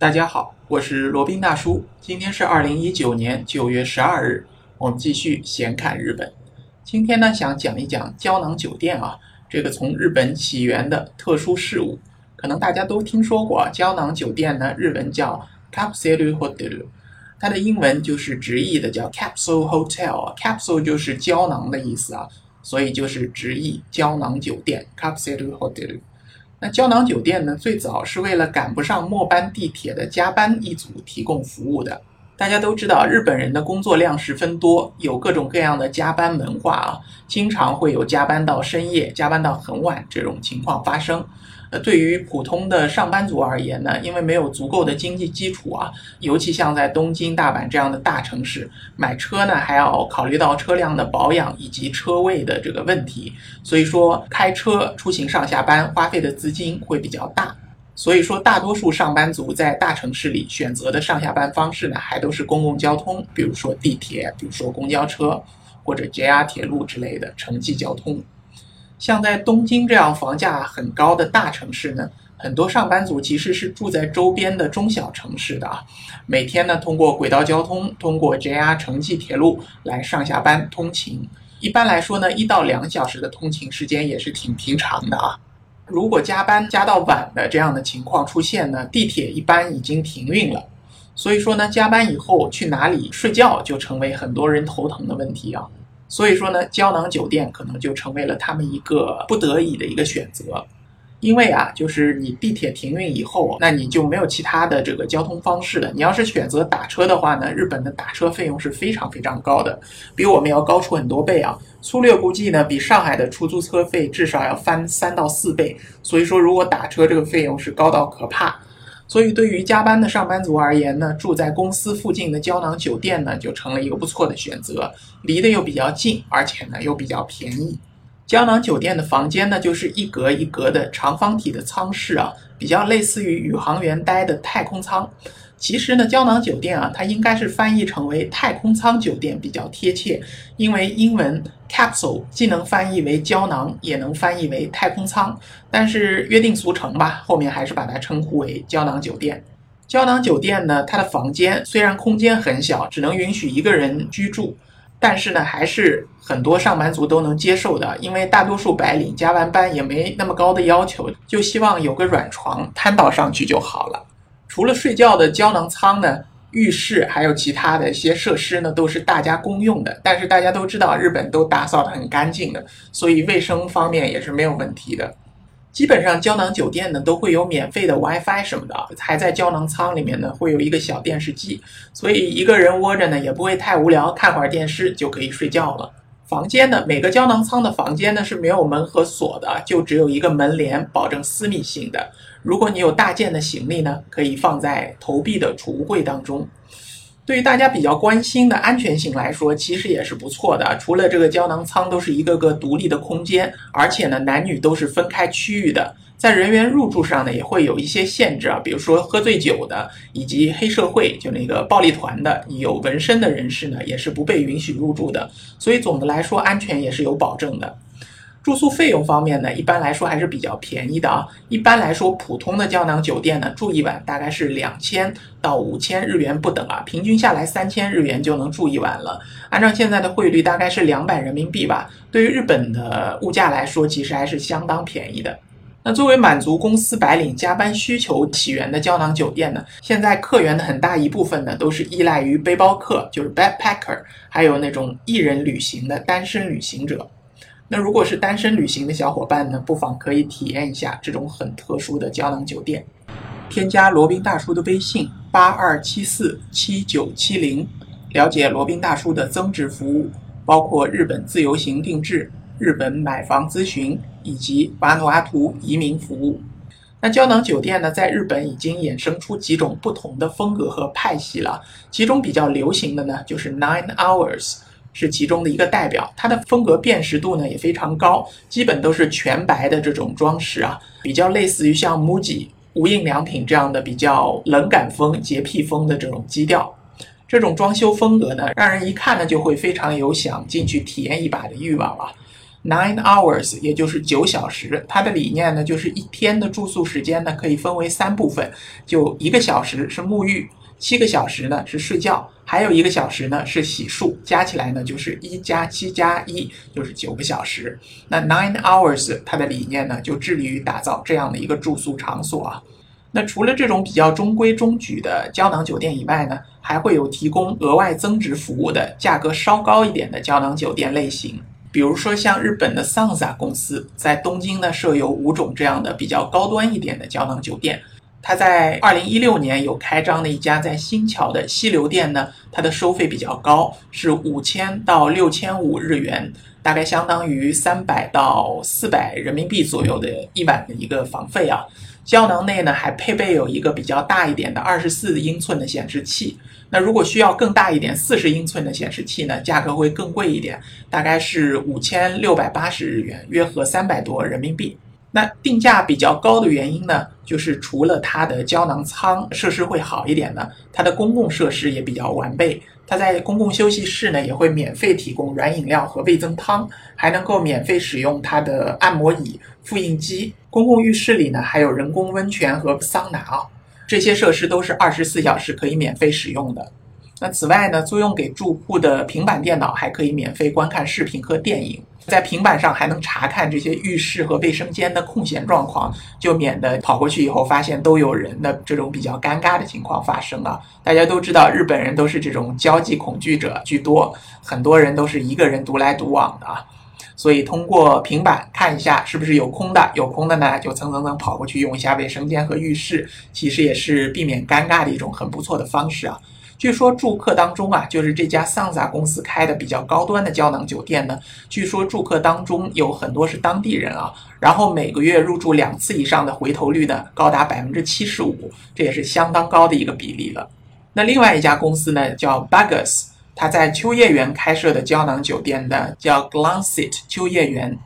大家好，我是罗宾大叔。今天是二零一九年九月十二日，我们继续闲侃日本。今天呢，想讲一讲胶囊酒店啊，这个从日本起源的特殊事物。可能大家都听说过啊胶囊酒店呢，日文叫 capsule hotel，它的英文就是直译的叫 capsule hotel，capsule 就是胶囊的意思啊，所以就是直译胶囊酒店 capsule hotel。那胶囊酒店呢，最早是为了赶不上末班地铁的加班一族提供服务的。大家都知道，日本人的工作量十分多，有各种各样的加班文化啊，经常会有加班到深夜、加班到很晚这种情况发生。呃，对于普通的上班族而言呢，因为没有足够的经济基础啊，尤其像在东京、大阪这样的大城市，买车呢还要考虑到车辆的保养以及车位的这个问题，所以说开车出行上下班花费的资金会比较大。所以说，大多数上班族在大城市里选择的上下班方式呢，还都是公共交通，比如说地铁，比如说公交车，或者 JR 铁路之类的城际交通。像在东京这样房价很高的大城市呢，很多上班族其实是住在周边的中小城市的啊。每天呢，通过轨道交通，通过 JR 城际铁路来上下班通勤。一般来说呢，一到两小时的通勤时间也是挺平常的啊。如果加班加到晚的这样的情况出现呢，地铁一般已经停运了。所以说呢，加班以后去哪里睡觉就成为很多人头疼的问题啊。所以说呢，胶囊酒店可能就成为了他们一个不得已的一个选择，因为啊，就是你地铁停运以后，那你就没有其他的这个交通方式了。你要是选择打车的话呢，日本的打车费用是非常非常高的，比我们要高出很多倍啊。粗略估计呢，比上海的出租车费至少要翻三到四倍。所以说，如果打车这个费用是高到可怕。所以，对于加班的上班族而言呢，住在公司附近的胶囊酒店呢，就成了一个不错的选择，离得又比较近，而且呢又比较便宜。胶囊酒店的房间呢，就是一格一格的长方体的舱室啊，比较类似于宇航员待的太空舱。其实呢，胶囊酒店啊，它应该是翻译成为太空舱酒店比较贴切，因为英文 capsule 既能翻译为胶囊，也能翻译为太空舱。但是约定俗成吧，后面还是把它称呼为胶囊酒店。胶囊酒店呢，它的房间虽然空间很小，只能允许一个人居住，但是呢，还是很多上班族都能接受的，因为大多数白领加完班也没那么高的要求，就希望有个软床瘫倒上去就好了。除了睡觉的胶囊舱呢，浴室还有其他的一些设施呢，都是大家公用的。但是大家都知道，日本都打扫得很干净的，所以卫生方面也是没有问题的。基本上胶囊酒店呢都会有免费的 WiFi 什么的，还在胶囊舱里面呢会有一个小电视机，所以一个人窝着呢也不会太无聊，看会儿电视就可以睡觉了。房间呢，每个胶囊舱的房间呢是没有门和锁的，就只有一个门帘，保证私密性的。如果你有大件的行李呢，可以放在投币的储物柜当中。对于大家比较关心的安全性来说，其实也是不错的。除了这个胶囊舱都是一个个独立的空间，而且呢，男女都是分开区域的。在人员入住上呢，也会有一些限制啊，比如说喝醉酒的，以及黑社会就那个暴力团的，有纹身的人士呢，也是不被允许入住的。所以总的来说，安全也是有保证的。住宿费用方面呢，一般来说还是比较便宜的啊。一般来说，普通的胶囊酒店呢，住一晚大概是两千到五千日元不等啊，平均下来三千日元就能住一晚了。按照现在的汇率，大概是两百人民币吧。对于日本的物价来说，其实还是相当便宜的。那作为满足公司白领加班需求起源的胶囊酒店呢，现在客源的很大一部分呢，都是依赖于背包客，就是 backpacker，还有那种一人旅行的单身旅行者。那如果是单身旅行的小伙伴呢，不妨可以体验一下这种很特殊的胶囊酒店。添加罗宾大叔的微信八二七四七九七零，了解罗宾大叔的增值服务，包括日本自由行定制。日本买房咨询以及瓦努阿图移民服务。那胶囊酒店呢，在日本已经衍生出几种不同的风格和派系了。其中比较流行的呢，就是 Nine Hours，是其中的一个代表。它的风格辨识度呢也非常高，基本都是全白的这种装饰啊，比较类似于像 MUJI 无印良品这样的比较冷感风、洁癖风的这种基调。这种装修风格呢，让人一看呢就会非常有想进去体验一把的欲望啊。Nine hours，也就是九小时。它的理念呢，就是一天的住宿时间呢，可以分为三部分，就一个小时是沐浴，七个小时呢是睡觉，还有一个小时呢是洗漱，加起来呢就是一加七加一，就是九个小时。那 Nine hours，它的理念呢，就致力于打造这样的一个住宿场所啊。那除了这种比较中规中矩的胶囊酒店以外呢，还会有提供额外增值服务的价格稍高一点的胶囊酒店类型。比如说，像日本的 Sansa 公司在东京呢设有五种这样的比较高端一点的胶囊酒店。它在二零一六年有开张的一家在新桥的西流店呢，它的收费比较高，是五千到六千五日元，大概相当于三百到四百人民币左右的一晚的一个房费啊。胶囊内呢还配备有一个比较大一点的二十四英寸的显示器。那如果需要更大一点四十英寸的显示器呢，价格会更贵一点，大概是五千六百八十日元，约合三百多人民币。那定价比较高的原因呢，就是除了它的胶囊舱设施会好一点呢，它的公共设施也比较完备。它在公共休息室呢也会免费提供软饮料和味增汤，还能够免费使用它的按摩椅、复印机。公共浴室里呢还有人工温泉和桑拿啊。这些设施都是二十四小时可以免费使用的。那此外呢，租用给住户的平板电脑还可以免费观看视频和电影，在平板上还能查看这些浴室和卫生间的空闲状况，就免得跑过去以后发现都有人的这种比较尴尬的情况发生啊。大家都知道，日本人都是这种交际恐惧者居多，很多人都是一个人独来独往的啊。所以通过平板看一下是不是有空的，有空的呢就蹭蹭蹭跑过去用一下卫生间和浴室，其实也是避免尴尬的一种很不错的方式啊。据说住客当中啊，就是这家桑萨公司开的比较高端的胶囊酒店呢，据说住客当中有很多是当地人啊，然后每个月入住两次以上的回头率呢高达百分之七十五，这也是相当高的一个比例了。那另外一家公司呢叫 Bugus。他在秋叶原开设的胶囊酒店呢叫 Glansit 秋叶原，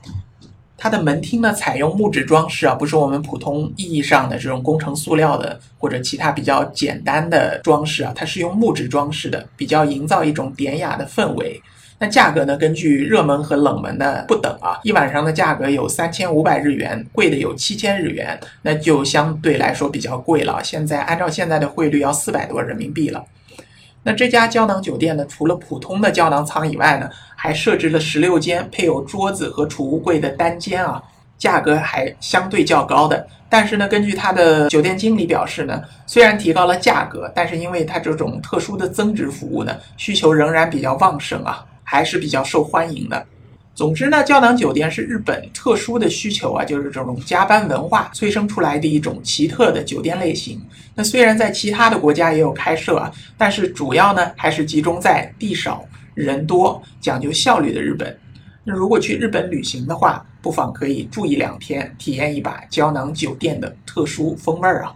它的门厅呢采用木质装饰啊，不是我们普通意义上的这种工程塑料的或者其他比较简单的装饰啊，它是用木质装饰的，比较营造一种典雅的氛围。那价格呢，根据热门和冷门的不等啊，一晚上的价格有三千五百日元，贵的有七千日元，那就相对来说比较贵了。现在按照现在的汇率要四百多人民币了。那这家胶囊酒店呢，除了普通的胶囊舱以外呢，还设置了十六间配有桌子和储物柜的单间啊，价格还相对较高的。但是呢，根据他的酒店经理表示呢，虽然提高了价格，但是因为它这种特殊的增值服务呢，需求仍然比较旺盛啊，还是比较受欢迎的。总之呢，胶囊酒店是日本特殊的需求啊，就是这种加班文化催生出来的一种奇特的酒店类型。那虽然在其他的国家也有开设啊，但是主要呢还是集中在地少人多、讲究效率的日本。那如果去日本旅行的话，不妨可以住一两天，体验一把胶囊酒店的特殊风味儿啊。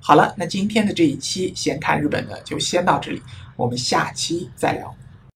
好了，那今天的这一期先看日本的就先到这里，我们下期再聊。